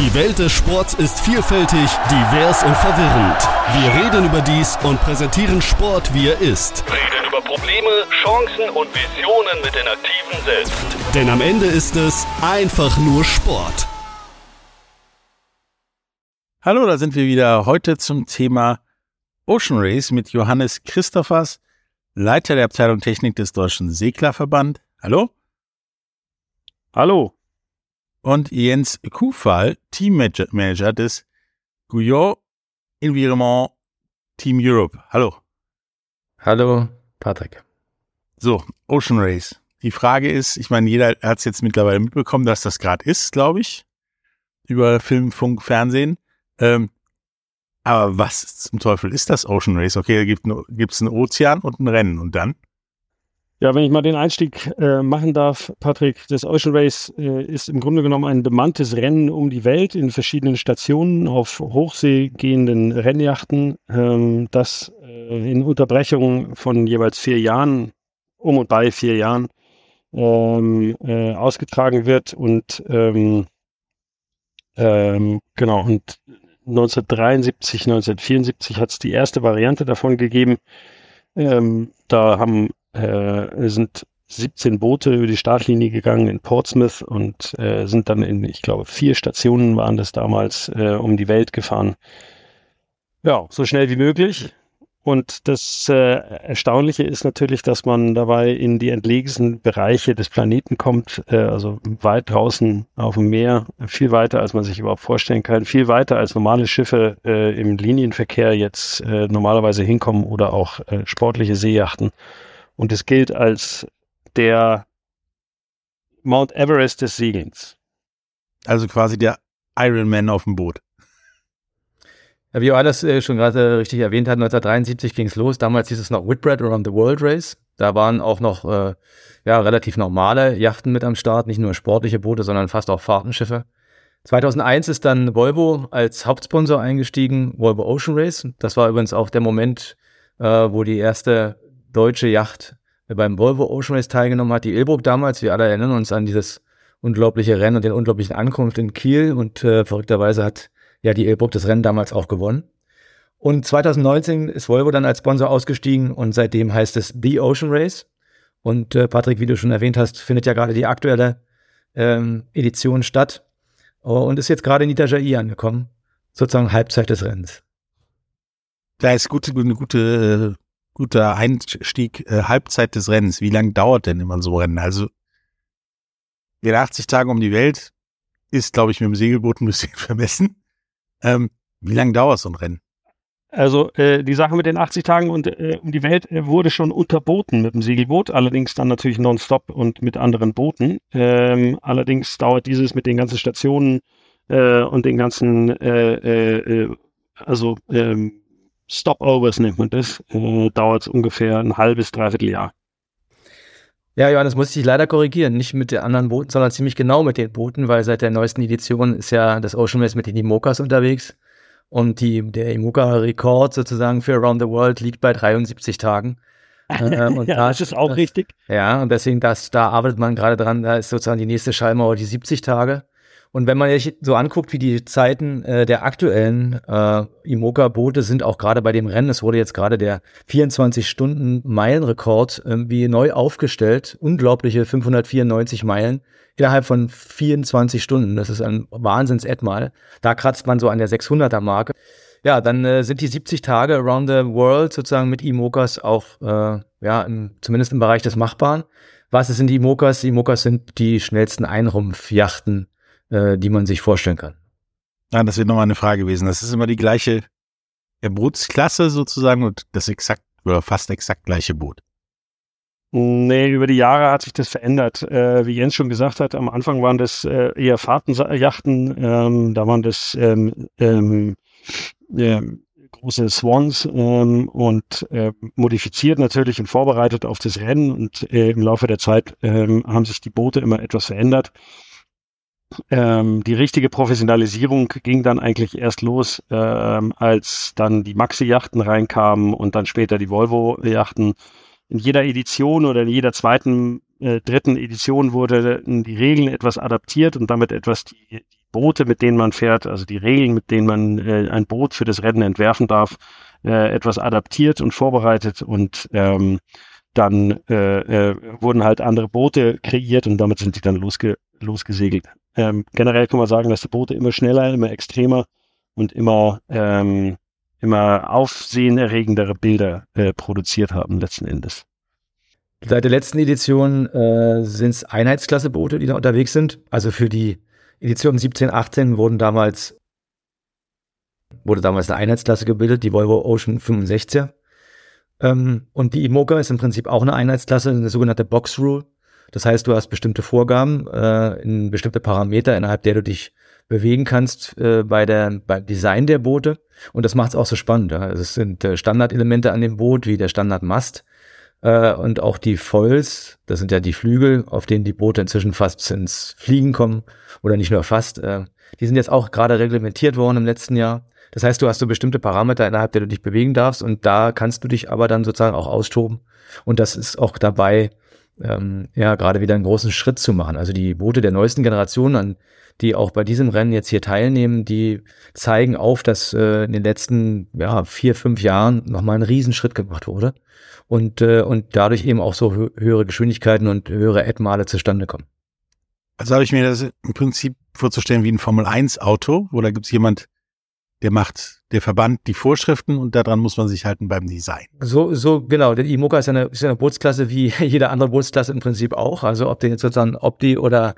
Die Welt des Sports ist vielfältig, divers und verwirrend. Wir reden über dies und präsentieren Sport, wie er ist. Reden über Probleme, Chancen und Visionen mit den Aktiven selbst. Denn am Ende ist es einfach nur Sport. Hallo, da sind wir wieder heute zum Thema Ocean Race mit Johannes Christophers, Leiter der Abteilung Technik des Deutschen Seglerverband. Hallo. Hallo. Und Jens Kufal, Teammanager des Guyot Environment Team Europe. Hallo. Hallo, Patrick. So, Ocean Race. Die Frage ist, ich meine, jeder hat es jetzt mittlerweile mitbekommen, dass das gerade ist, glaube ich, über Film, Funk, Fernsehen. Ähm, aber was zum Teufel ist das Ocean Race? Okay, da gibt es einen Ozean und ein Rennen und dann? Ja, wenn ich mal den Einstieg äh, machen darf, Patrick, das Ocean Race äh, ist im Grunde genommen ein bemanntes Rennen um die Welt in verschiedenen Stationen auf Hochsee gehenden Rennjachten, ähm, das äh, in Unterbrechung von jeweils vier Jahren, um und bei vier Jahren, ähm, äh, ausgetragen wird und ähm, ähm, genau und 1973, 1974 hat es die erste Variante davon gegeben. Ähm, da haben äh, sind 17 Boote über die Startlinie gegangen in Portsmouth und äh, sind dann in, ich glaube, vier Stationen waren das damals äh, um die Welt gefahren. Ja, so schnell wie möglich. Und das äh, Erstaunliche ist natürlich, dass man dabei in die entlegensten Bereiche des Planeten kommt, äh, also weit draußen auf dem Meer, viel weiter, als man sich überhaupt vorstellen kann, viel weiter als normale Schiffe äh, im Linienverkehr jetzt äh, normalerweise hinkommen oder auch äh, sportliche Seejachten. Und es gilt als der Mount Everest des Segelns. Also quasi der Ironman auf dem Boot. Ja, wie Johannes äh, schon gerade richtig erwähnt hat, 1973 ging es los. Damals hieß es noch Whitbread Around the World Race. Da waren auch noch äh, ja, relativ normale Yachten mit am Start, nicht nur sportliche Boote, sondern fast auch Fahrtenschiffe. 2001 ist dann Volvo als Hauptsponsor eingestiegen, Volvo Ocean Race. Das war übrigens auch der Moment, äh, wo die erste deutsche Yacht beim Volvo Ocean Race teilgenommen hat. Die Ilbruck damals, wir alle erinnern uns an dieses unglaubliche Rennen und den unglaublichen Ankunft in Kiel und äh, verrückterweise hat ja die Ilbruck das Rennen damals auch gewonnen. Und 2019 ist Volvo dann als Sponsor ausgestiegen und seitdem heißt es The Ocean Race. Und äh, Patrick, wie du schon erwähnt hast, findet ja gerade die aktuelle ähm, Edition statt oh, und ist jetzt gerade in Itajaí angekommen, sozusagen Halbzeit des Rennens. Da ist gute, eine gute, guter Einstieg, äh, Halbzeit des Rennens. Wie lange dauert denn immer so Rennen? Also, wir 80 Tage um die Welt ist, glaube ich, mit dem Segelboot ein bisschen vermessen. Ähm, wie lange dauert so ein Rennen? Also äh, die Sache mit den 80 Tagen und äh, um die Welt äh, wurde schon unterboten mit dem Segelboot, allerdings dann natürlich nonstop und mit anderen Booten. Ähm, allerdings dauert dieses mit den ganzen Stationen äh, und den ganzen, äh, äh also ähm, Stopovers nennt man das, äh, dauert es ungefähr ein halbes, dreiviertel Jahr. Ja, Johannes, muss ich dich leider korrigieren. Nicht mit den anderen Booten, sondern ziemlich genau mit den Booten, weil seit der neuesten Edition ist ja das Ocean Race mit den Imokas unterwegs. Und die, der Imoka-Rekord sozusagen für Around the World liegt bei 73 Tagen. Ähm, und ja, da, das ist auch richtig. Ja, und deswegen, das, da arbeitet man gerade dran, da ist sozusagen die nächste Schallmauer die 70 Tage. Und wenn man sich so anguckt, wie die Zeiten äh, der aktuellen äh, Imoca-Boote sind, auch gerade bei dem Rennen, es wurde jetzt gerade der 24-Stunden-Meilenrekord irgendwie neu aufgestellt. Unglaubliche 594 Meilen innerhalb von 24 Stunden. Das ist ein Wahnsinns-Etmal. Da kratzt man so an der 600er-Marke. Ja, dann äh, sind die 70 Tage around the world sozusagen mit Imocas auch, äh, ja, im, zumindest im Bereich des Machbaren. Was sind die Imocas? Die Imocas sind die schnellsten Einrumpfjachten äh, die man sich vorstellen kann. Ja, das wird nochmal eine Frage gewesen. Das ist immer die gleiche Bootsklasse sozusagen und das exakt oder fast exakt gleiche Boot. Nee, über die Jahre hat sich das verändert. Äh, wie Jens schon gesagt hat, am Anfang waren das äh, eher Fahrtenjachten, ähm, da waren das ähm, ähm, äh, große Swans ähm, und äh, modifiziert natürlich und vorbereitet auf das Rennen und äh, im Laufe der Zeit ähm, haben sich die Boote immer etwas verändert. Ähm, die richtige Professionalisierung ging dann eigentlich erst los, ähm, als dann die Maxi-Yachten reinkamen und dann später die Volvo-Yachten. In jeder Edition oder in jeder zweiten, äh, dritten Edition wurde die Regeln etwas adaptiert und damit etwas die, die Boote, mit denen man fährt, also die Regeln, mit denen man äh, ein Boot für das Rennen entwerfen darf, äh, etwas adaptiert und vorbereitet und ähm, dann äh, äh, wurden halt andere Boote kreiert und damit sind die dann losge losgesegelt. Ähm, generell kann man sagen, dass die Boote immer schneller, immer extremer und immer ähm, immer aufsehenerregendere Bilder äh, produziert haben letzten Endes. Seit der letzten Edition äh, sind es Einheitsklasseboote, die da unterwegs sind. Also für die Edition 17, 18 wurden damals wurde damals eine Einheitsklasse gebildet, die Volvo Ocean 65er. Ähm, und die Imoca ist im Prinzip auch eine Einheitsklasse, eine sogenannte Box Rule. Das heißt, du hast bestimmte Vorgaben, äh, in bestimmte Parameter, innerhalb der du dich bewegen kannst äh, bei der, beim Design der Boote. Und das macht es auch so spannend. Ja. Es sind äh, Standardelemente an dem Boot, wie der Standardmast äh, und auch die Foils. Das sind ja die Flügel, auf denen die Boote inzwischen fast ins Fliegen kommen oder nicht nur fast. Äh, die sind jetzt auch gerade reglementiert worden im letzten Jahr. Das heißt, du hast so bestimmte Parameter, innerhalb der du dich bewegen darfst und da kannst du dich aber dann sozusagen auch austoben. Und das ist auch dabei, ähm, ja, gerade wieder einen großen Schritt zu machen. Also die Boote der neuesten Generation, an die auch bei diesem Rennen jetzt hier teilnehmen, die zeigen auf, dass äh, in den letzten ja, vier, fünf Jahren nochmal ein Riesenschritt gemacht wurde und, äh, und dadurch eben auch so hö höhere Geschwindigkeiten und höhere Endmale zustande kommen. Also habe ich mir das im Prinzip vorzustellen wie ein Formel-1-Auto, wo da gibt es jemand, der macht, der Verband die Vorschriften und daran muss man sich halten beim Design. So, so genau. Der Imoca ist eine, ist eine Bootsklasse wie jede andere Bootsklasse im Prinzip auch. Also ob der jetzt sozusagen Opti oder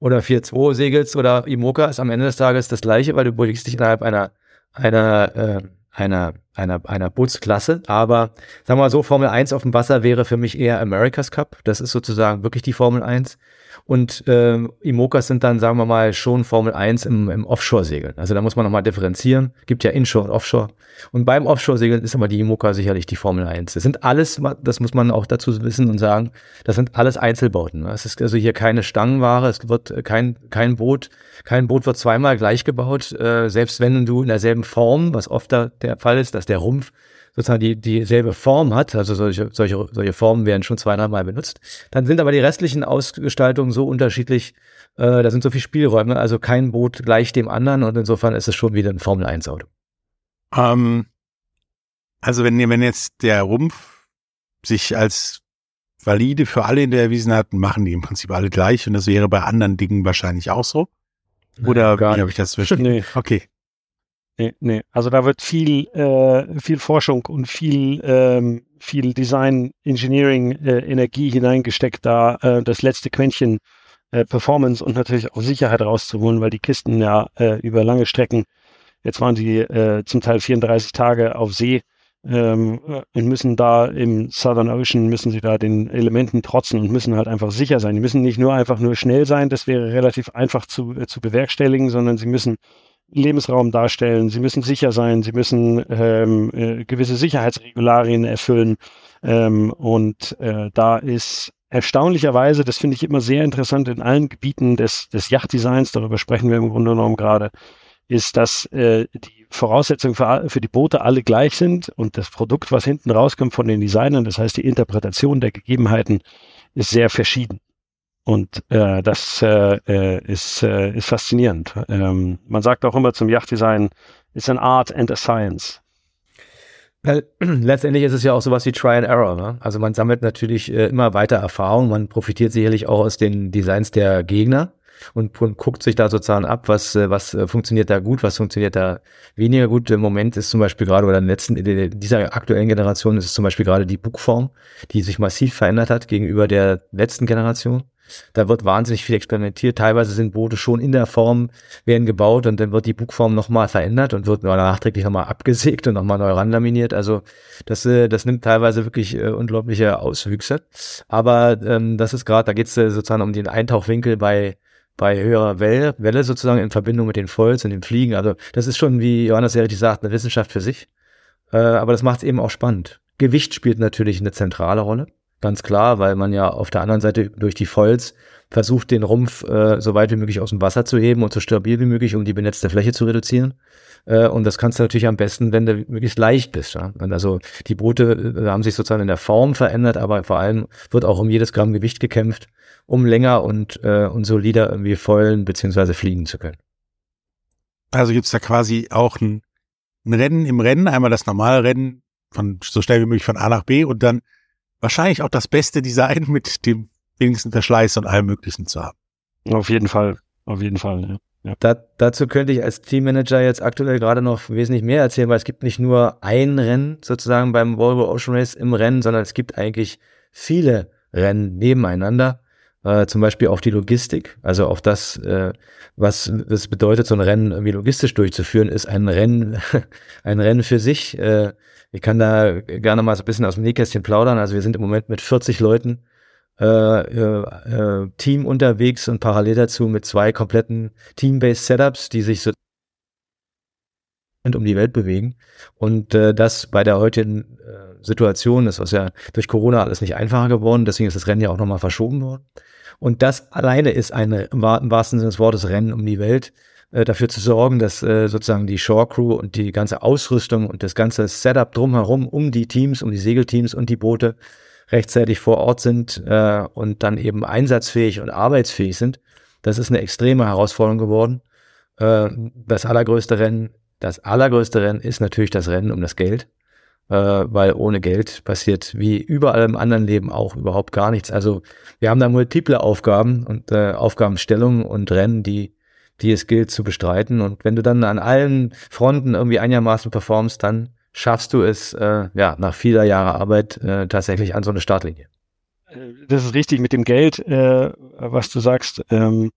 oder 4-2 segelst oder Imoca ist am Ende des Tages das gleiche, weil du bewegst dich innerhalb einer einer äh, einer einer einer Bootsklasse. Aber sagen wir mal so, Formel 1 auf dem Wasser wäre für mich eher America's Cup. Das ist sozusagen wirklich die Formel 1. Und ähm, Imokas sind dann, sagen wir mal, schon Formel 1 im, im Offshore-Segeln. Also da muss man nochmal differenzieren. Gibt ja Inshore und Offshore. Und beim Offshore-Segeln ist aber die Imoka sicherlich die Formel 1. Das sind alles, das muss man auch dazu wissen und sagen, das sind alles Einzelbauten. Ne? Es ist also hier keine Stangenware, es wird kein, kein Boot, kein Boot wird zweimal gleich gebaut, äh, selbst wenn du in derselben Form, was oft der Fall ist, dass der Rumpf sozusagen die dieselbe Form hat, also solche, solche, solche Formen werden schon zwei, dreimal benutzt. Dann sind aber die restlichen Ausgestaltungen so unterschiedlich, äh, da sind so viele Spielräume, also kein Boot gleich dem anderen und insofern ist es schon wieder ein Formel-1-Auto. Ähm, also wenn, wenn jetzt der Rumpf sich als valide für alle in der erwiesen hat, machen die im Prinzip alle gleich und das wäre bei anderen Dingen wahrscheinlich auch so. Oder Nein, wie habe ich das verstanden? Nee. Okay. Nee, nee. Also da wird viel, äh, viel Forschung und viel, ähm, viel Design, Engineering, äh, Energie hineingesteckt, da äh, das letzte Quäntchen äh, Performance und natürlich auch Sicherheit rauszuholen, weil die Kisten ja äh, über lange Strecken, jetzt waren sie äh, zum Teil 34 Tage auf See, ähm, und müssen da im Southern Ocean, müssen sie da den Elementen trotzen und müssen halt einfach sicher sein. Die müssen nicht nur einfach nur schnell sein, das wäre relativ einfach zu, zu bewerkstelligen, sondern sie müssen Lebensraum darstellen, sie müssen sicher sein, sie müssen ähm, äh, gewisse Sicherheitsregularien erfüllen. Ähm, und äh, da ist erstaunlicherweise, das finde ich immer sehr interessant in allen Gebieten des, des Yachtdesigns, darüber sprechen wir im Grunde genommen gerade, ist, dass äh, die Voraussetzungen für, für die Boote alle gleich sind und das Produkt, was hinten rauskommt von den Designern, das heißt die Interpretation der Gegebenheiten, ist sehr verschieden. Und äh, das äh, äh, ist, äh, ist faszinierend. Ähm, man sagt auch immer zum Yachtdesign, it's an art and a science. Letztendlich ist es ja auch sowas wie Try and Error. Ne? Also man sammelt natürlich äh, immer weiter Erfahrung. Man profitiert sicherlich auch aus den Designs der Gegner und, und guckt sich da sozusagen ab, was, äh, was äh, funktioniert da gut, was funktioniert da weniger gut. Im Moment ist zum Beispiel gerade oder in letzten, in dieser aktuellen Generation ist es zum Beispiel gerade die Bugform, die sich massiv verändert hat gegenüber der letzten Generation. Da wird wahnsinnig viel experimentiert. Teilweise sind Boote schon in der Form, werden gebaut und dann wird die Bugform nochmal verändert und wird nachträglich nochmal abgesägt und nochmal neu ranlaminiert. Also das, äh, das nimmt teilweise wirklich äh, unglaubliche Auswüchse. Aber ähm, das ist gerade, da geht es äh, sozusagen um den Eintauchwinkel bei bei höherer Welle, Welle sozusagen in Verbindung mit den Foils und dem Fliegen. Also das ist schon, wie Johannes ja richtig sagt, eine Wissenschaft für sich. Äh, aber das macht es eben auch spannend. Gewicht spielt natürlich eine zentrale Rolle. Ganz klar, weil man ja auf der anderen Seite durch die Foils versucht, den Rumpf äh, so weit wie möglich aus dem Wasser zu heben und so stabil wie möglich, um die benetzte Fläche zu reduzieren. Äh, und das kannst du natürlich am besten, wenn du möglichst leicht bist. Ja? Also die Boote äh, haben sich sozusagen in der Form verändert, aber vor allem wird auch um jedes Gramm Gewicht gekämpft, um länger und, äh, und solider irgendwie foilen beziehungsweise fliegen zu können. Also gibt's da quasi auch ein, ein Rennen im Rennen, einmal das normale Rennen von so schnell wie möglich von A nach B und dann wahrscheinlich auch das beste Design mit dem wenigsten Verschleiß und allem Möglichen zu haben. Auf jeden Fall, auf jeden Fall, ja. Ja. Da, dazu könnte ich als Teammanager jetzt aktuell gerade noch wesentlich mehr erzählen, weil es gibt nicht nur ein Rennen sozusagen beim Volvo Ocean Race im Rennen, sondern es gibt eigentlich viele Rennen nebeneinander. Äh, zum Beispiel auch die Logistik, also auch das, äh, was das bedeutet, so ein Rennen irgendwie logistisch durchzuführen, ist ein Rennen, ein Rennen für sich. Äh, ich kann da gerne mal so ein bisschen aus dem Nähkästchen plaudern. Also wir sind im Moment mit 40 Leuten äh, äh, äh, Team unterwegs und parallel dazu mit zwei kompletten Team-based Setups, die sich so um die Welt bewegen. Und äh, das bei der heutigen äh, Situation, das ist ja durch Corona alles nicht einfacher geworden, deswegen ist das Rennen ja auch nochmal verschoben worden. Und das alleine ist eine im wahrsten Sinne des Wortes Rennen um die Welt, äh, dafür zu sorgen, dass äh, sozusagen die Shore Crew und die ganze Ausrüstung und das ganze Setup drumherum, um die Teams, um die Segelteams und die Boote rechtzeitig vor Ort sind äh, und dann eben einsatzfähig und arbeitsfähig sind. Das ist eine extreme Herausforderung geworden. Äh, das allergrößte Rennen, das allergrößte Rennen ist natürlich das Rennen um das Geld, äh, weil ohne Geld passiert wie überall im anderen Leben auch überhaupt gar nichts. Also wir haben da multiple Aufgaben und äh, Aufgabenstellungen und Rennen, die die es gilt zu bestreiten. Und wenn du dann an allen Fronten irgendwie einigermaßen performst, dann schaffst du es, äh, ja, nach vieler Jahre Arbeit äh, tatsächlich an so eine Startlinie. Äh, das ist richtig mit dem Geld, äh, was du sagst. Ähm,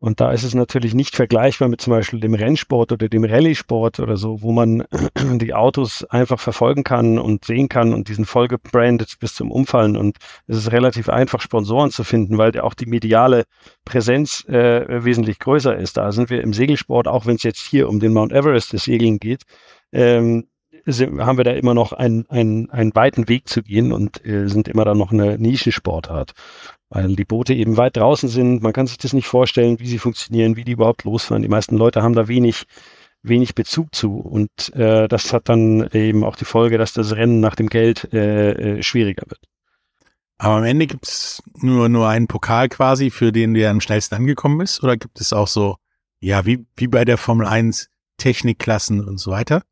und da ist es natürlich nicht vergleichbar mit zum Beispiel dem Rennsport oder dem Rallye-Sport oder so, wo man die Autos einfach verfolgen kann und sehen kann und diesen vollgebrandet bis zum Umfallen. Und es ist relativ einfach, Sponsoren zu finden, weil auch die mediale Präsenz äh, wesentlich größer ist. Da sind wir im Segelsport, auch wenn es jetzt hier um den Mount Everest des Segeln geht, ähm, sind, haben wir da immer noch einen, einen, einen weiten Weg zu gehen und äh, sind immer dann noch eine Nischensportart. Weil die Boote eben weit draußen sind, man kann sich das nicht vorstellen, wie sie funktionieren, wie die überhaupt losfahren. Die meisten Leute haben da wenig, wenig Bezug zu. Und äh, das hat dann eben auch die Folge, dass das Rennen nach dem Geld äh, äh, schwieriger wird. Aber am Ende gibt es nur, nur einen Pokal quasi, für den der am schnellsten angekommen ist? Oder gibt es auch so, ja, wie, wie bei der Formel 1 Technikklassen und so weiter?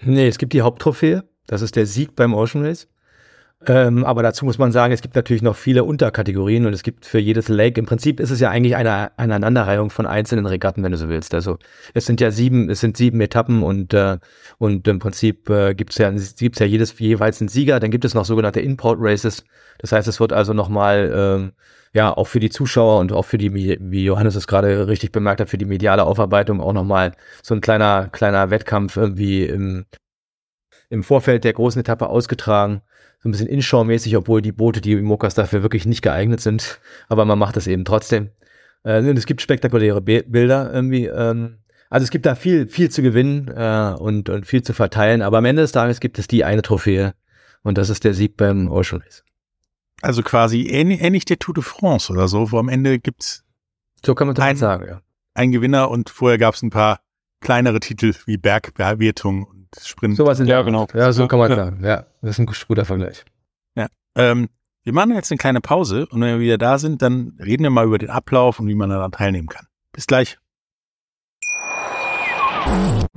Nee, es gibt die Haupttrophäe. Das ist der Sieg beim Ocean Race. Ähm, aber dazu muss man sagen, es gibt natürlich noch viele Unterkategorien und es gibt für jedes Lake, im Prinzip ist es ja eigentlich eine, eine Aneinanderreihung von einzelnen Regatten, wenn du so willst. Also es sind ja sieben, es sind sieben Etappen und, äh, und im Prinzip äh, gibt es ja, gibt's ja jedes jeweils einen Sieger, dann gibt es noch sogenannte Import Races. Das heißt, es wird also nochmal ähm, ja, auch für die Zuschauer und auch für die, wie Johannes es gerade richtig bemerkt hat, für die mediale Aufarbeitung auch nochmal so ein kleiner, kleiner Wettkampf irgendwie im, im Vorfeld der großen Etappe ausgetragen. So ein bisschen Inshore-mäßig, obwohl die Boote, die Mokas dafür wirklich nicht geeignet sind. Aber man macht das eben trotzdem. Äh, und es gibt spektakuläre Be Bilder irgendwie. Ähm, also es gibt da viel, viel zu gewinnen äh, und, und viel zu verteilen. Aber am Ende des Tages gibt es die eine Trophäe. Und das ist der Sieg beim Ocean Race. Also quasi ähnlich, ähnlich der Tour de France oder so, wo am Ende gibt's so kann man das ein, sagen, ja. Ein Gewinner und vorher gab's ein paar kleinere Titel wie Bergwertung und Sprint. Sowas in der, ja, genau. Ja, so kann man ja. sagen. Ja, das ist ein guter Vergleich. Ja. Ähm, wir machen jetzt eine kleine Pause und wenn wir wieder da sind, dann reden wir mal über den Ablauf und wie man daran teilnehmen kann. Bis gleich.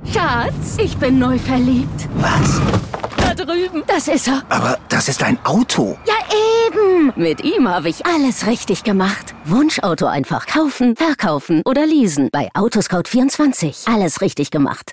Schatz, ich bin neu verliebt. Was? Da drüben. Das ist er. Aber das ist ein Auto. Ja, eben. Mit ihm habe ich alles richtig gemacht. Wunschauto einfach kaufen, verkaufen oder leasen. Bei Autoscout24. Alles richtig gemacht.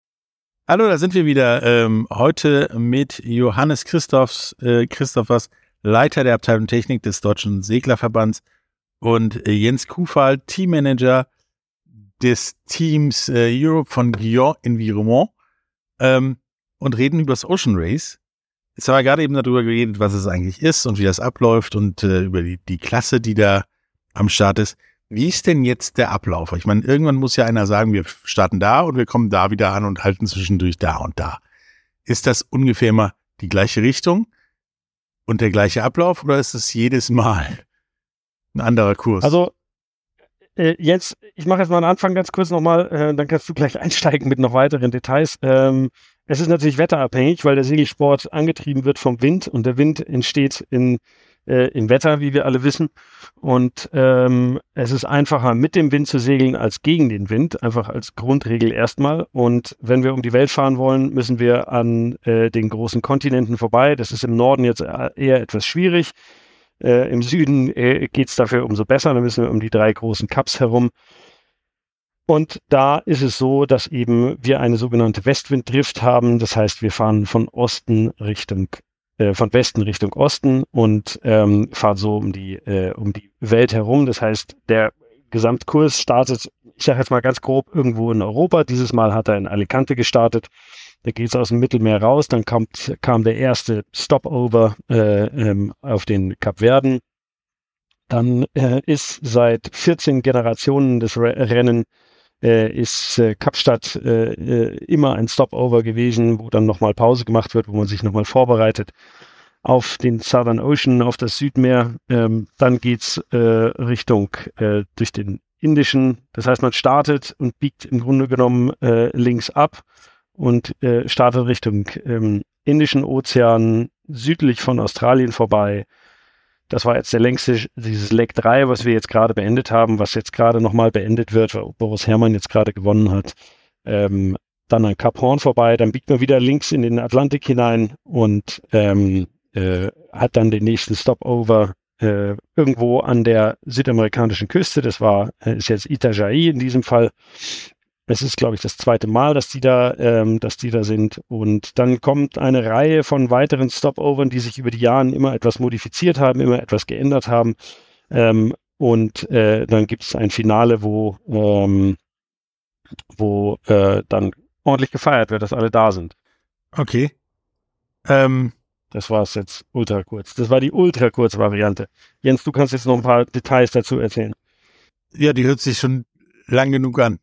Hallo, da sind wir wieder. Ähm, heute mit Johannes Christophs, äh, Christophers, Leiter der Abteilung Technik des Deutschen Seglerverbands und äh, Jens Kufal, Teammanager des Teams äh, Europe von Guillaume Environnement. Ähm, und reden über das Ocean Race. Jetzt haben wir gerade eben darüber geredet, was es eigentlich ist und wie das abläuft und äh, über die, die Klasse, die da am Start ist. Wie ist denn jetzt der Ablauf? Ich meine, irgendwann muss ja einer sagen, wir starten da und wir kommen da wieder an und halten zwischendurch da und da. Ist das ungefähr immer die gleiche Richtung und der gleiche Ablauf oder ist es jedes Mal ein anderer Kurs? Also äh, jetzt, ich mache jetzt mal einen Anfang ganz kurz nochmal, äh, dann kannst du gleich einsteigen mit noch weiteren Details. Ähm, es ist natürlich wetterabhängig, weil der Segelsport angetrieben wird vom Wind und der Wind entsteht in, äh, im Wetter, wie wir alle wissen. Und ähm, es ist einfacher, mit dem Wind zu segeln als gegen den Wind, einfach als Grundregel erstmal. Und wenn wir um die Welt fahren wollen, müssen wir an äh, den großen Kontinenten vorbei. Das ist im Norden jetzt äh, eher etwas schwierig. Äh, Im Süden äh, geht es dafür umso besser. Da müssen wir um die drei großen Cups herum. Und da ist es so, dass eben wir eine sogenannte Westwinddrift haben. Das heißt, wir fahren von Osten Richtung, äh, von Westen Richtung Osten und ähm, fahren so um die, äh, um die Welt herum. Das heißt, der Gesamtkurs startet, ich sage jetzt mal ganz grob, irgendwo in Europa. Dieses Mal hat er in Alicante gestartet. Da geht es aus dem Mittelmeer raus. Dann kommt, kam der erste Stopover äh, ähm, auf den Kapverden. Dann äh, ist seit 14 Generationen das Rennen äh, ist äh, Kapstadt äh, äh, immer ein Stopover gewesen, wo dann nochmal Pause gemacht wird, wo man sich nochmal vorbereitet auf den Southern Ocean, auf das Südmeer. Ähm, dann geht's äh, Richtung äh, durch den Indischen. Das heißt, man startet und biegt im Grunde genommen links ab und startet Richtung ähm, Indischen Ozean, südlich von Australien vorbei, das war jetzt der längste, dieses Leg 3, was wir jetzt gerade beendet haben, was jetzt gerade nochmal beendet wird, weil Boris Herrmann jetzt gerade gewonnen hat. Ähm, dann an Cap Horn vorbei, dann biegt man wieder links in den Atlantik hinein und ähm, äh, hat dann den nächsten Stopover äh, irgendwo an der südamerikanischen Küste. Das war, äh, ist jetzt Itajaí in diesem Fall. Es ist, glaube ich, das zweite Mal, dass die da, ähm, dass die da sind. Und dann kommt eine Reihe von weiteren Stopovern, die sich über die Jahre immer etwas modifiziert haben, immer etwas geändert haben. Ähm, und äh, dann gibt es ein Finale, wo, ähm, wo äh, dann ordentlich gefeiert wird, dass alle da sind. Okay. Ähm, das war es jetzt ultra kurz. Das war die ultra kurze Variante. Jens, du kannst jetzt noch ein paar Details dazu erzählen. Ja, die hört sich schon lang genug an.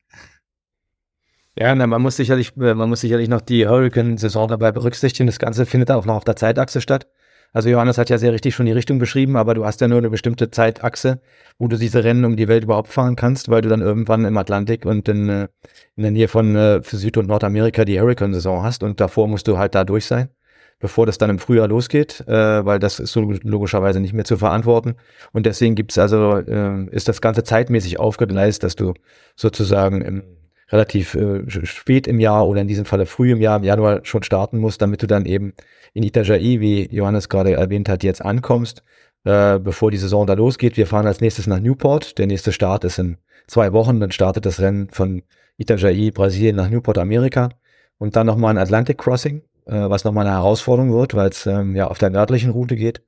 Ja, na, man muss sicherlich, äh, man muss sicherlich noch die Hurricane-Saison dabei berücksichtigen. Das Ganze findet auch noch auf der Zeitachse statt. Also Johannes hat ja sehr richtig schon die Richtung beschrieben, aber du hast ja nur eine bestimmte Zeitachse, wo du diese Rennen um die Welt überhaupt fahren kannst, weil du dann irgendwann im Atlantik und in, äh, in der Nähe von äh, für Süd- und Nordamerika die Hurricane-Saison hast und davor musst du halt da durch sein, bevor das dann im Frühjahr losgeht, äh, weil das ist so logischerweise nicht mehr zu verantworten. Und deswegen gibt's also, äh, ist das Ganze zeitmäßig aufgegleist, dass du sozusagen im relativ äh, spät im Jahr oder in diesem Falle früh im Jahr, im Januar schon starten musst, damit du dann eben in Itajaí, wie Johannes gerade erwähnt hat, jetzt ankommst, äh, bevor die Saison da losgeht. Wir fahren als nächstes nach Newport. Der nächste Start ist in zwei Wochen. Dann startet das Rennen von Itajaí, Brasilien nach Newport, Amerika. Und dann nochmal ein Atlantic Crossing, äh, was nochmal eine Herausforderung wird, weil es ähm, ja auf der nördlichen Route geht.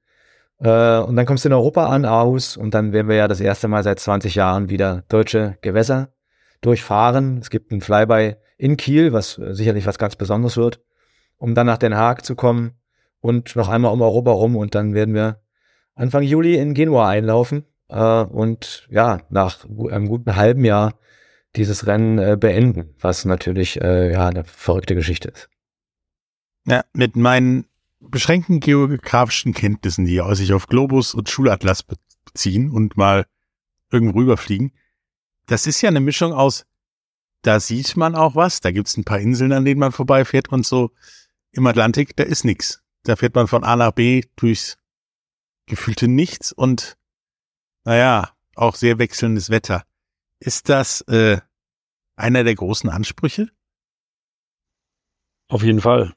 Äh, und dann kommst du in Europa an, Aarhus, und dann werden wir ja das erste Mal seit 20 Jahren wieder deutsche Gewässer durchfahren. Es gibt ein Flyby in Kiel, was äh, sicherlich was ganz Besonderes wird, um dann nach Den Haag zu kommen und noch einmal um Europa rum und dann werden wir Anfang Juli in Genua einlaufen äh, und ja, nach einem guten halben Jahr dieses Rennen äh, beenden, was natürlich äh, ja eine verrückte Geschichte ist. Ja, mit meinen beschränkten geografischen Kenntnissen, die sich auf Globus und Schulatlas beziehen und mal irgendwo rüberfliegen, das ist ja eine Mischung aus, da sieht man auch was, da gibt's ein paar Inseln, an denen man vorbeifährt und so. Im Atlantik, da ist nix. Da fährt man von A nach B durchs gefühlte Nichts und naja, auch sehr wechselndes Wetter. Ist das äh, einer der großen Ansprüche? Auf jeden Fall.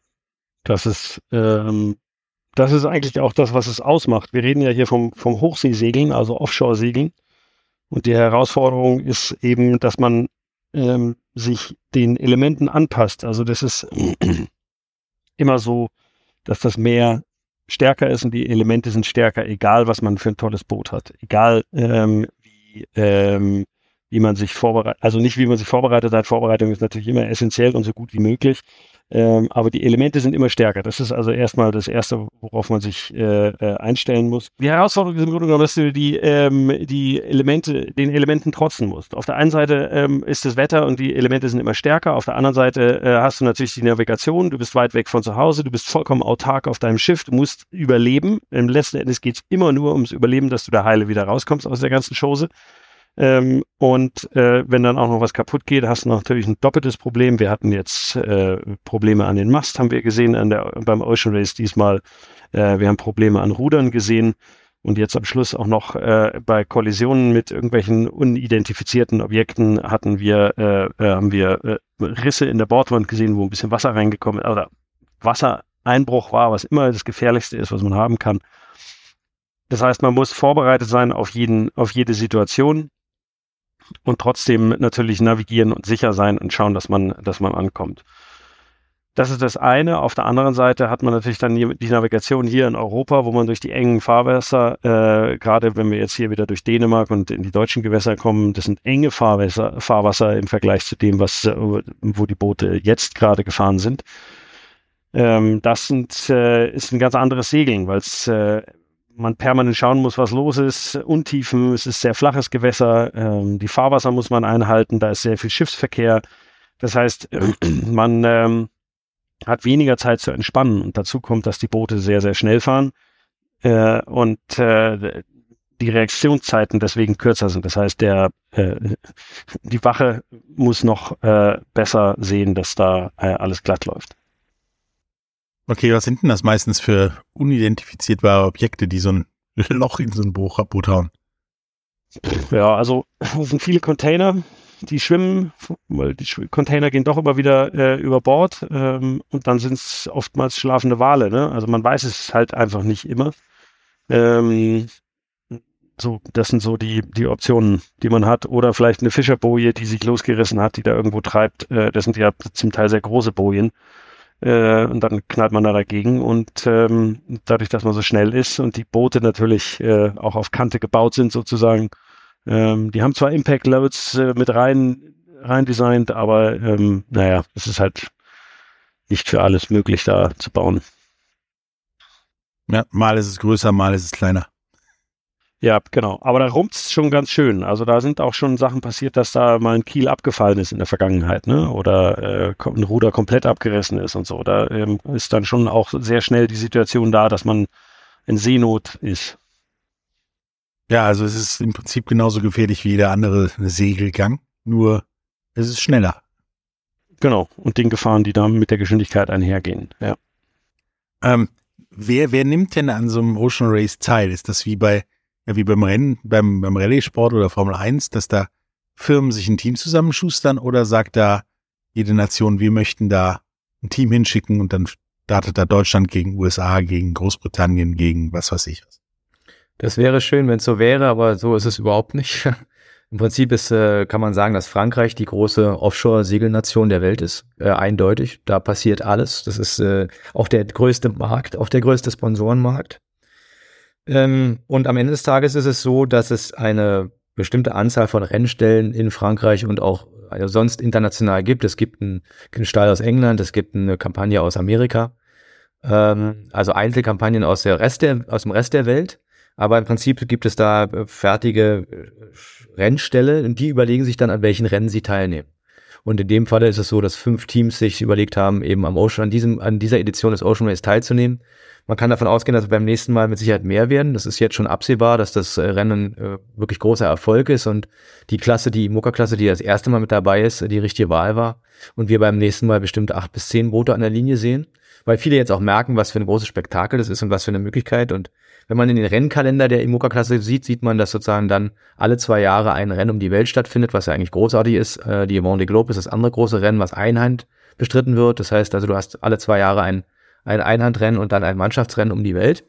Das ist, ähm, das ist eigentlich auch das, was es ausmacht. Wir reden ja hier vom, vom Hochseesegeln, also Offshore-Segeln. Und die Herausforderung ist eben, dass man ähm, sich den Elementen anpasst. Also das ist immer so, dass das Meer stärker ist und die Elemente sind stärker, egal was man für ein tolles Boot hat. Egal ähm, wie, ähm, wie man sich vorbereitet, also nicht wie man sich vorbereitet hat. Vorbereitung ist natürlich immer essentiell und so gut wie möglich. Ähm, aber die Elemente sind immer stärker. Das ist also erstmal das Erste, worauf man sich äh, äh, einstellen muss. Die Herausforderung ist im Grunde genommen, dass du die, ähm, die Elemente, den Elementen trotzen musst. Auf der einen Seite ähm, ist das Wetter und die Elemente sind immer stärker. Auf der anderen Seite äh, hast du natürlich die Navigation. Du bist weit weg von zu Hause. Du bist vollkommen autark auf deinem Schiff. Du musst überleben. Im letzten Endes geht es immer nur ums Überleben, dass du da heile wieder rauskommst aus der ganzen Chose. Ähm, und äh, wenn dann auch noch was kaputt geht, hast du natürlich ein doppeltes Problem. Wir hatten jetzt äh, Probleme an den Mast, haben wir gesehen an der, beim Ocean Race diesmal. Äh, wir haben Probleme an Rudern gesehen. Und jetzt am Schluss auch noch äh, bei Kollisionen mit irgendwelchen unidentifizierten Objekten hatten wir, äh, äh, haben wir äh, Risse in der Bordwand gesehen, wo ein bisschen Wasser reingekommen ist, oder Wassereinbruch war, was immer das Gefährlichste ist, was man haben kann. Das heißt, man muss vorbereitet sein auf jeden, auf jede Situation und trotzdem natürlich navigieren und sicher sein und schauen, dass man, dass man ankommt. Das ist das eine. Auf der anderen Seite hat man natürlich dann die, Navigation hier in Europa, wo man durch die engen Fahrwässer, äh, gerade wenn wir jetzt hier wieder durch Dänemark und in die deutschen Gewässer kommen, das sind enge Fahrwässer, Fahrwasser im Vergleich zu dem, was, wo die Boote jetzt gerade gefahren sind. Ähm, das sind, äh, ist ein ganz anderes Segeln, weil es äh, man permanent schauen muss, was los ist. Untiefen, es ist sehr flaches Gewässer, ähm, die Fahrwasser muss man einhalten, da ist sehr viel Schiffsverkehr. Das heißt, man ähm, hat weniger Zeit zu entspannen und dazu kommt, dass die Boote sehr, sehr schnell fahren äh, und äh, die Reaktionszeiten deswegen kürzer sind. Das heißt, der äh, die Wache muss noch äh, besser sehen, dass da äh, alles glatt läuft. Okay, was sind denn das meistens für unidentifizierbare Objekte, die so ein Loch in so ein Boot hauen? Ja, also es sind viele Container, die schwimmen, weil die Container gehen doch immer wieder äh, über Bord ähm, und dann sind es oftmals schlafende Wale. Ne? Also man weiß es halt einfach nicht immer. Ähm, so, das sind so die, die Optionen, die man hat. Oder vielleicht eine Fischerboje, die sich losgerissen hat, die da irgendwo treibt. Äh, das sind ja zum Teil sehr große Bojen. Äh, und dann knallt man da dagegen und ähm, dadurch, dass man so schnell ist und die Boote natürlich äh, auch auf Kante gebaut sind sozusagen, ähm, die haben zwar Impact Loads äh, mit rein rein designt, aber ähm, naja, es ist halt nicht für alles möglich da zu bauen. Ja, mal ist es größer, mal ist es kleiner. Ja, genau. Aber da rummt es schon ganz schön. Also da sind auch schon Sachen passiert, dass da mal ein Kiel abgefallen ist in der Vergangenheit, ne? Oder äh, ein Ruder komplett abgerissen ist und so. Da ähm, ist dann schon auch sehr schnell die Situation da, dass man in Seenot ist. Ja, also es ist im Prinzip genauso gefährlich wie jeder andere Segelgang, nur es ist schneller. Genau. Und den Gefahren, die da mit der Geschwindigkeit einhergehen, ja. Ähm, wer, wer nimmt denn an so einem Ocean Race teil? Ist das wie bei ja, wie beim Rennen, beim, beim Rallye-Sport oder Formel 1, dass da Firmen sich ein Team zusammenschustern oder sagt da jede Nation, wir möchten da ein Team hinschicken und dann startet da Deutschland gegen USA, gegen Großbritannien, gegen was weiß ich was. Das wäre schön, wenn es so wäre, aber so ist es überhaupt nicht. Im Prinzip ist, äh, kann man sagen, dass Frankreich die große Offshore-Segelnation der Welt ist. Äh, eindeutig. Da passiert alles. Das ist äh, auch der größte Markt, auch der größte Sponsorenmarkt. Ähm, und am Ende des Tages ist es so, dass es eine bestimmte Anzahl von Rennstellen in Frankreich und auch also sonst international gibt. Es gibt einen, einen Stall aus England, es gibt eine Kampagne aus Amerika, ähm, also Einzelkampagnen aus, der Rest der, aus dem Rest der Welt. Aber im Prinzip gibt es da äh, fertige äh, Rennställe und die überlegen sich dann, an welchen Rennen sie teilnehmen. Und in dem Falle ist es so, dass fünf Teams sich überlegt haben, eben am Ocean, an diesem, an dieser Edition des Ocean Race teilzunehmen. Man kann davon ausgehen, dass wir beim nächsten Mal mit Sicherheit mehr werden. Das ist jetzt schon absehbar, dass das äh, Rennen äh, wirklich großer Erfolg ist und die Klasse, die Muckerklasse, die das erste Mal mit dabei ist, die richtige Wahl war. Und wir beim nächsten Mal bestimmt acht bis zehn Boote an der Linie sehen, weil viele jetzt auch merken, was für ein großes Spektakel das ist und was für eine Möglichkeit. Und wenn man in den Rennkalender der Imoca-Klasse sieht, sieht man, dass sozusagen dann alle zwei Jahre ein Rennen um die Welt stattfindet, was ja eigentlich großartig ist. Äh, die Vendée Globe ist das andere große Rennen, was Einhand bestritten wird. Das heißt also, du hast alle zwei Jahre ein ein Einhandrennen und dann ein Mannschaftsrennen um die Welt.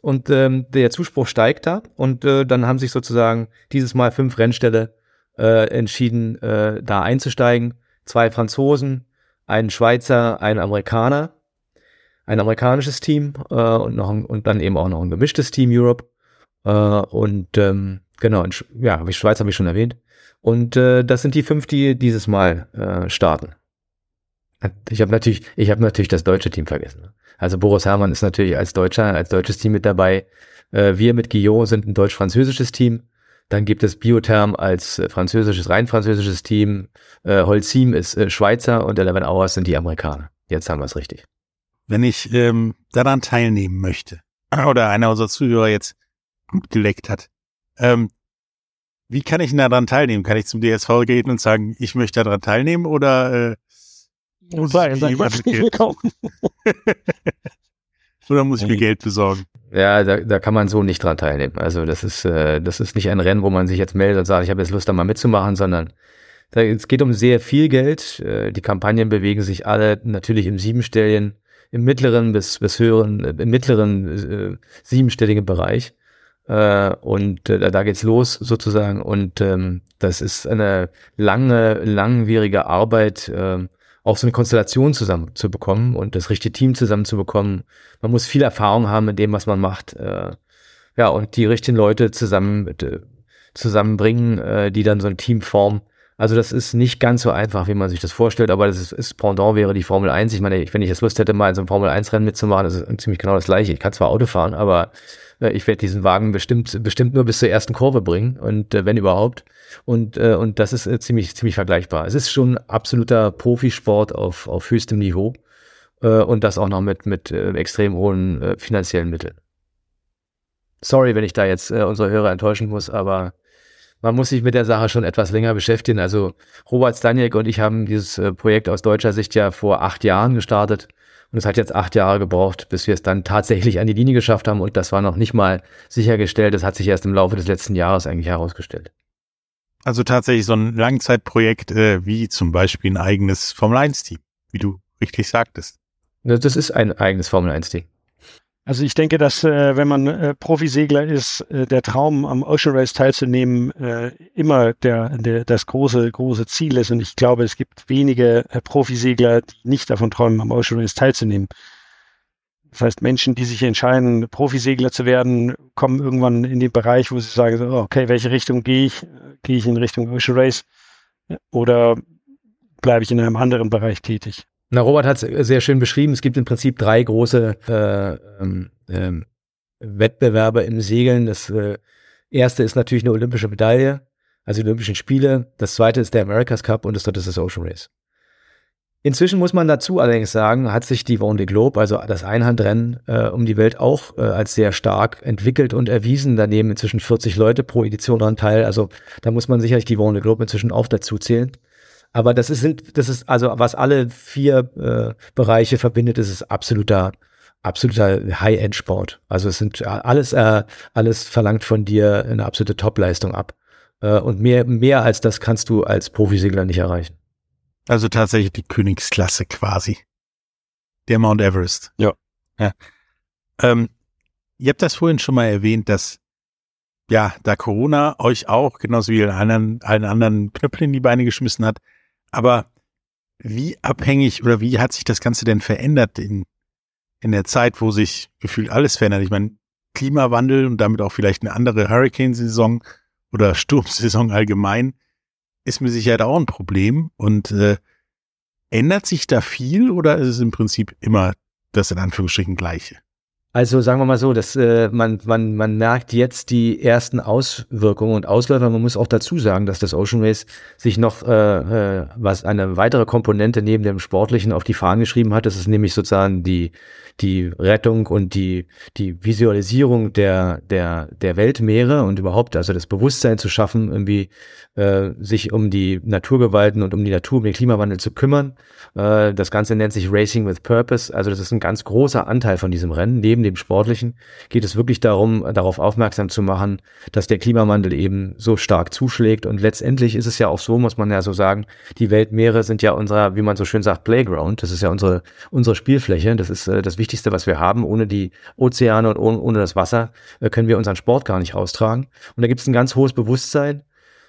Und ähm, der Zuspruch steigt da. Und äh, dann haben sich sozusagen dieses Mal fünf Rennställe äh, entschieden, äh, da einzusteigen. Zwei Franzosen, ein Schweizer, ein Amerikaner, ein amerikanisches Team äh, und, noch ein, und dann eben auch noch ein gemischtes Team Europe. Äh, und ähm, genau, ja, die Schweiz habe ich schon erwähnt. Und äh, das sind die fünf, die dieses Mal äh, starten. Ich habe natürlich, ich habe natürlich das deutsche Team vergessen. Ne? Also Boris Herrmann ist natürlich als Deutscher, als deutsches Team mit dabei. Äh, wir mit Guillaume sind ein deutsch-französisches Team. Dann gibt es Biotherm als äh, französisches, rein französisches Team. Äh, Holcim ist Schweizer und Eleven Hours sind die Amerikaner. Jetzt haben wir es richtig. Wenn ich ähm, daran teilnehmen möchte, oder einer unserer Zuhörer jetzt gut geleckt hat, ähm, wie kann ich daran teilnehmen? Kann ich zum DSV gehen und sagen, ich möchte daran teilnehmen oder äh, muss ich mir jemand Geld? oder muss ich mir Geld besorgen? Ja, da, da kann man so nicht dran teilnehmen. Also das ist, äh, das ist nicht ein Rennen, wo man sich jetzt meldet und sagt, ich habe jetzt Lust, da mal mitzumachen, sondern da, es geht um sehr viel Geld. Äh, die Kampagnen bewegen sich alle natürlich im siebenstelligen, im mittleren bis, bis höheren, äh, im mittleren äh, siebenstelligen Bereich. Äh, und äh, da geht's los sozusagen. Und ähm, das ist eine lange, langwierige Arbeit, äh, auch so eine Konstellation zusammen zu bekommen und das richtige Team zusammen zu bekommen. Man muss viel Erfahrung haben in dem, was man macht. Äh, ja, und die richtigen Leute zusammen äh, zusammenbringen, äh, die dann so ein Team formen. Also das ist nicht ganz so einfach, wie man sich das vorstellt, aber das ist, ist Pendant wäre die Formel 1. Ich meine, wenn ich jetzt Lust hätte, mal in so einem Formel 1 Rennen mitzumachen, das ist ziemlich genau das gleiche. Ich kann zwar Auto fahren, aber ich werde diesen Wagen bestimmt, bestimmt nur bis zur ersten Kurve bringen und äh, wenn überhaupt. Und, äh, und das ist äh, ziemlich, ziemlich vergleichbar. Es ist schon absoluter Profisport auf, auf höchstem Niveau äh, und das auch noch mit, mit äh, extrem hohen äh, finanziellen Mitteln. Sorry, wenn ich da jetzt äh, unsere Hörer enttäuschen muss, aber man muss sich mit der Sache schon etwas länger beschäftigen. Also Robert Staniek und ich haben dieses äh, Projekt aus deutscher Sicht ja vor acht Jahren gestartet. Und es hat jetzt acht Jahre gebraucht, bis wir es dann tatsächlich an die Linie geschafft haben. Und das war noch nicht mal sichergestellt. Das hat sich erst im Laufe des letzten Jahres eigentlich herausgestellt. Also tatsächlich so ein Langzeitprojekt äh, wie zum Beispiel ein eigenes Formel-1-Team, wie du richtig sagtest. Das ist ein eigenes Formel-1-Team. Also ich denke, dass äh, wenn man äh, Profisegler ist, äh, der Traum am Ocean Race teilzunehmen äh, immer der, der das große große Ziel ist. Und ich glaube, es gibt wenige äh, Profisegler, die nicht davon träumen, am Ocean Race teilzunehmen. Das heißt, Menschen, die sich entscheiden, Profisegler zu werden, kommen irgendwann in den Bereich, wo sie sagen, so, okay, welche Richtung gehe ich? Gehe ich in Richtung Ocean Race oder bleibe ich in einem anderen Bereich tätig? Na, Robert hat es sehr schön beschrieben. Es gibt im Prinzip drei große äh, ähm, ähm, Wettbewerbe im Segeln. Das äh, erste ist natürlich eine olympische Medaille, also die Olympischen Spiele. Das zweite ist der America's Cup und das dritte ist das Ocean Race. Inzwischen muss man dazu allerdings sagen, hat sich die Vendée Globe, also das Einhandrennen äh, um die Welt auch äh, als sehr stark entwickelt und erwiesen. Da nehmen inzwischen 40 Leute pro Edition daran teil. Also da muss man sicherlich die Vendée Globe inzwischen auch dazu zählen. Aber das ist, das ist also, was alle vier äh, Bereiche verbindet, ist es absoluter, absoluter High-End-Sport. Also es sind alles, äh, alles verlangt von dir eine absolute Top-Leistung ab. Äh, und mehr, mehr als das kannst du als Profisegler nicht erreichen. Also tatsächlich die Königsklasse quasi. Der Mount Everest. Ja. ja. Ähm, ihr habt das vorhin schon mal erwähnt, dass ja, da Corona euch auch, genauso wie allen, allen anderen Knöpfe in die Beine geschmissen hat, aber wie abhängig oder wie hat sich das Ganze denn verändert in, in der Zeit, wo sich gefühlt alles verändert? Ich meine, Klimawandel und damit auch vielleicht eine andere Hurricane-Saison oder Sturmsaison allgemein ist mit Sicherheit auch ein Problem. Und äh, ändert sich da viel oder ist es im Prinzip immer das in Anführungsstrichen gleiche? Also sagen wir mal so, dass äh, man, man, man merkt jetzt die ersten Auswirkungen und Ausläufer. Man muss auch dazu sagen, dass das Ocean Race sich noch äh, äh, was eine weitere Komponente neben dem Sportlichen auf die Fahnen geschrieben hat. Das ist nämlich sozusagen die die Rettung und die, die Visualisierung der, der, der Weltmeere und überhaupt, also das Bewusstsein zu schaffen, irgendwie äh, sich um die Naturgewalten und um die Natur, um den Klimawandel zu kümmern. Äh, das Ganze nennt sich Racing with Purpose. Also das ist ein ganz großer Anteil von diesem Rennen. Neben dem Sportlichen geht es wirklich darum, darauf aufmerksam zu machen, dass der Klimawandel eben so stark zuschlägt. Und letztendlich ist es ja auch so, muss man ja so sagen, die Weltmeere sind ja unser, wie man so schön sagt, Playground. Das ist ja unsere, unsere Spielfläche. Das ist äh, das Wichtigste, was wir haben. Ohne die Ozeane und ohne, ohne das Wasser äh, können wir unseren Sport gar nicht austragen. Und da gibt es ein ganz hohes Bewusstsein.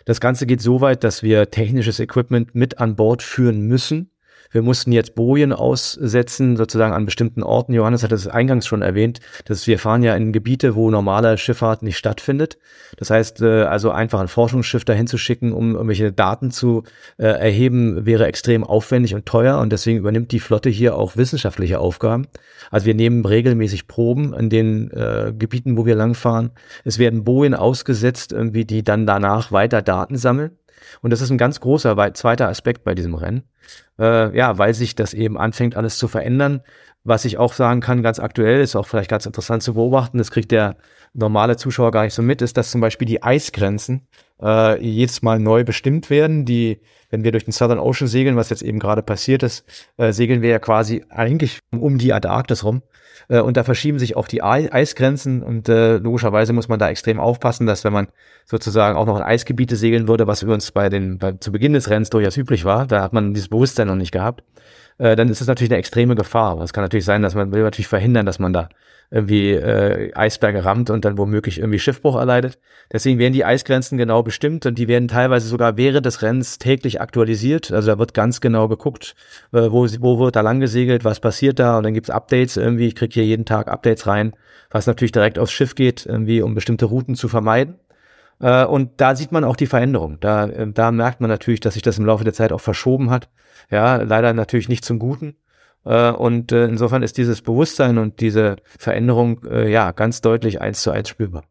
Das Ganze geht so weit, dass wir technisches Equipment mit an Bord führen müssen Wir mussten jetzt Bojen aussetzen, sozusagen an bestimmten Orten. Johannes hat es eingangs schon erwähnt, dass wir fahren ja in Gebiete, wo normale Schifffahrt nicht stattfindet. Das heißt, äh, also einfach ein Forschungsschiff dahin zu schicken, um irgendwelche Daten zu äh, erheben, wäre extrem aufwendig und teuer. Und deswegen übernimmt die Flotte hier auch wissenschaftliche Aufgaben. Also wir nehmen regelmäßig Proben in den äh, Gebieten, wo wir langfahren. Es werden Bojen ausgesetzt, irgendwie, die dann danach weiter Daten sammeln. Und das ist ein ganz großer zweiter Aspekt bei diesem Rennen. Äh, ja, weil sich das eben anfängt, alles zu verändern. Was ich auch sagen kann, ganz aktuell, ist auch vielleicht ganz interessant zu beobachten, das kriegt der normale Zuschauer gar nicht so mit, ist, dass zum Beispiel die Eisgrenzen äh, jedes Mal neu bestimmt werden. Die, wenn wir durch den Southern Ocean segeln, was jetzt eben gerade passiert ist, äh, segeln wir ja quasi eigentlich um die Antarktis rum. Äh, und da verschieben sich auch die Eisgrenzen und äh, logischerweise muss man da extrem aufpassen, dass wenn man sozusagen auch noch in Eisgebiete segeln würde, was übrigens bei den, bei, zu Beginn des Rennens durchaus üblich war, da hat man dieses Bewusstsein noch nicht gehabt, äh, dann ist es natürlich eine extreme Gefahr. Es kann natürlich sein, dass man will natürlich verhindern, dass man da irgendwie äh, Eisberge rammt und dann womöglich irgendwie Schiffbruch erleidet. Deswegen werden die Eisgrenzen genau bestimmt und die werden teilweise sogar während des Rennens täglich aktualisiert. Also da wird ganz genau geguckt, äh, wo, wo wird da lang gesegelt, was passiert da und dann gibt's Updates irgendwie. Ich krieg hier jeden Tag Updates rein, was natürlich direkt aufs Schiff geht, irgendwie um bestimmte Routen zu vermeiden. Äh, und da sieht man auch die Veränderung. Da, äh, da merkt man natürlich, dass sich das im Laufe der Zeit auch verschoben hat. Ja, leider natürlich nicht zum Guten. Äh, und insofern ist dieses Bewusstsein und diese Veränderung ja ganz deutlich eins zu eins spürbar.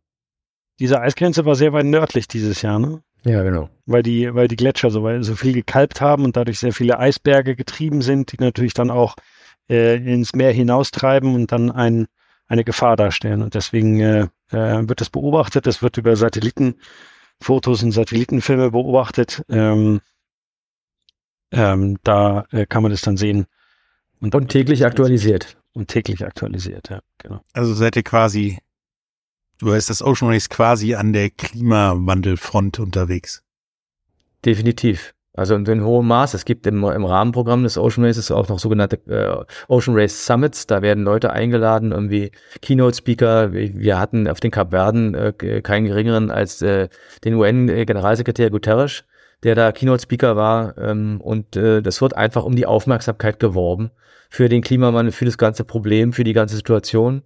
Diese Eisgrenze war sehr weit nördlich dieses Jahr, ne? Ja, genau. Weil die, weil die Gletscher so, weil so viel gekalbt haben und dadurch sehr viele Eisberge getrieben sind, die natürlich dann auch äh, ins Meer hinaustreiben und dann ein, eine Gefahr darstellen. Und deswegen äh, äh, wird das beobachtet, das wird über Satellitenfotos und Satellitenfilme beobachtet. Ähm, ähm, da äh, kann man das dann sehen, und, und täglich aktualisiert. Und täglich aktualisiert, ja, genau. Also seid ihr quasi, du heißt das Ocean Race quasi an der Klimawandelfront unterwegs. Definitiv. Also in, in hohem Maß. Es gibt im, im Rahmenprogramm des Ocean Races auch noch sogenannte äh, Ocean Race Summits. Da werden Leute eingeladen, irgendwie Keynote-Speaker. Wir hatten auf den Kapverden äh, keinen geringeren als äh, den UN-Generalsekretär Guterres, der da Keynote-Speaker war. Ähm, und äh, das wird einfach um die Aufmerksamkeit geworben für den Klimawandel, für das ganze Problem, für die ganze Situation.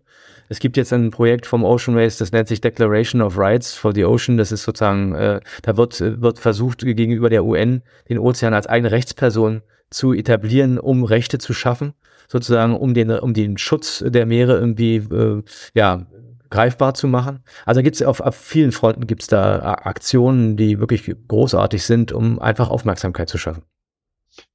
Es gibt jetzt ein Projekt vom Ocean Race, das nennt sich Declaration of Rights for the Ocean. Das ist sozusagen, äh, da wird, wird versucht, gegenüber der UN den Ozean als eigene Rechtsperson zu etablieren, um Rechte zu schaffen, sozusagen um den, um den Schutz der Meere irgendwie äh, ja, greifbar zu machen. Also gibt es auf, auf vielen Fronten gibt es da Aktionen, die wirklich großartig sind, um einfach Aufmerksamkeit zu schaffen.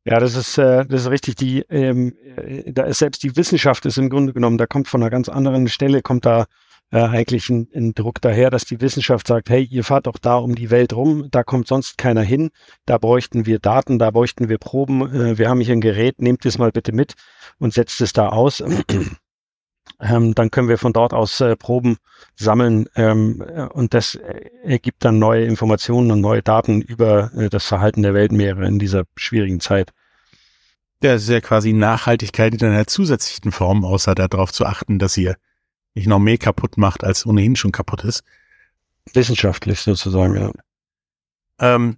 Ja, das ist, äh, das ist richtig. Die, ähm, äh, da ist selbst die Wissenschaft ist im Grunde genommen, da kommt von einer ganz anderen Stelle, kommt da äh, eigentlich ein, ein Druck daher, dass die Wissenschaft sagt, hey, ihr fahrt doch da um die Welt rum, da kommt sonst keiner hin, da bräuchten wir Daten, da bräuchten wir Proben, äh, wir haben hier ein Gerät, nehmt es mal bitte mit und setzt es da aus ähm, dann können wir von dort aus äh, Proben sammeln ähm, äh, und das ergibt dann neue Informationen und neue Daten über äh, das Verhalten der Weltmeere in dieser schwierigen Zeit. Ja, es ist ja quasi Nachhaltigkeit in einer zusätzlichen Form, außer darauf zu achten, dass ihr nicht noch mehr kaputt macht, als ohnehin schon kaputt ist. Wissenschaftlich sozusagen, ja. Ähm,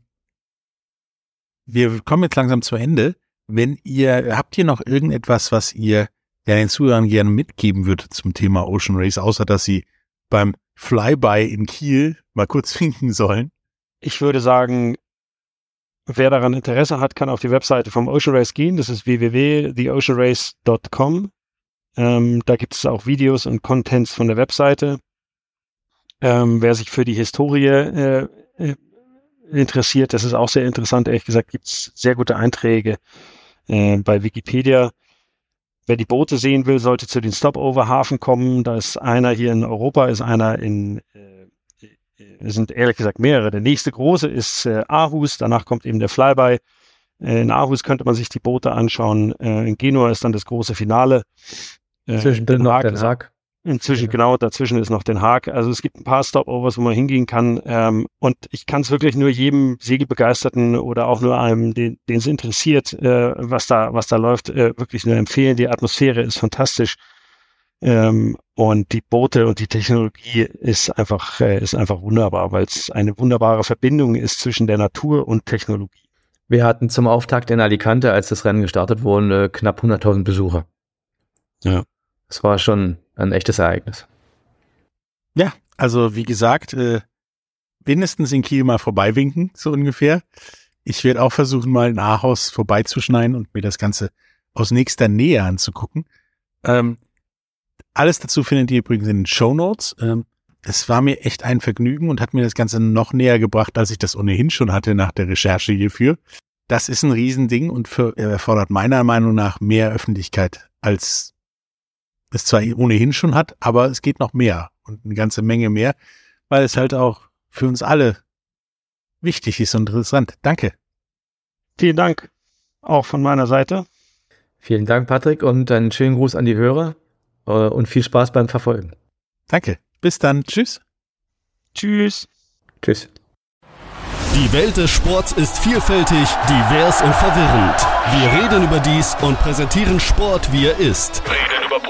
wir kommen jetzt langsam zu Ende. Wenn ihr, habt ihr noch irgendetwas, was ihr der den Zuhörern gerne mitgeben würde zum Thema Ocean Race, außer dass sie beim Flyby in Kiel mal kurz winken sollen? Ich würde sagen, wer daran Interesse hat, kann auf die Webseite vom Ocean Race gehen. Das ist www.theoceanrace.com. Ähm, da gibt es auch Videos und Contents von der Webseite. Ähm, wer sich für die Historie äh, äh, interessiert, das ist auch sehr interessant. Ehrlich gesagt gibt es sehr gute Einträge äh, bei Wikipedia. Wer die Boote sehen will, sollte zu den Stopover-Hafen kommen. Da ist einer hier in Europa, ist einer in, äh, es sind ehrlich gesagt mehrere. Der nächste große ist äh, Aarhus, danach kommt eben der Flyby. Äh, in Aarhus könnte man sich die Boote anschauen. Äh, in Genua ist dann das große Finale. Äh, Zwischendrin noch Den Haag. Inzwischen, ja. genau, dazwischen ist noch Den Haag. Also es gibt ein paar Stopovers, wo man hingehen kann. Ähm, und ich kann es wirklich nur jedem Segelbegeisterten oder auch nur einem, den es interessiert, äh, was da, was da läuft, äh, wirklich nur empfehlen. Die Atmosphäre ist fantastisch. Ähm, und die Boote und die Technologie ist einfach, äh, ist einfach wunderbar, weil es eine wunderbare Verbindung ist zwischen der Natur und Technologie. Wir hatten zum Auftakt in Alicante, als das Rennen gestartet wurde, äh, knapp 100.000 Besucher. Ja. Das war schon ein echtes Ereignis. Ja, also wie gesagt, äh, mindestens in Kiel mal vorbeiwinken, so ungefähr. Ich werde auch versuchen, mal in Ahaus vorbeizuschneiden und mir das Ganze aus nächster Nähe anzugucken. Ähm, alles dazu findet ihr übrigens in den Show Notes. Ähm, es war mir echt ein Vergnügen und hat mir das Ganze noch näher gebracht, als ich das ohnehin schon hatte nach der Recherche hierfür. Das ist ein Riesending und für, erfordert meiner Meinung nach mehr Öffentlichkeit, als es zwar ohnehin schon hat, aber es geht noch mehr und eine ganze Menge mehr, weil es halt auch für uns alle wichtig ist und interessant. Danke. Vielen Dank auch von meiner Seite. Vielen Dank, Patrick, und einen schönen Gruß an die Hörer äh, und viel Spaß beim Verfolgen. Danke. Bis dann. Tschüss. Tschüss. Tschüss. Die Welt des Sports ist vielfältig, divers und verwirrend. Wir reden über dies und präsentieren Sport, wie er ist. Über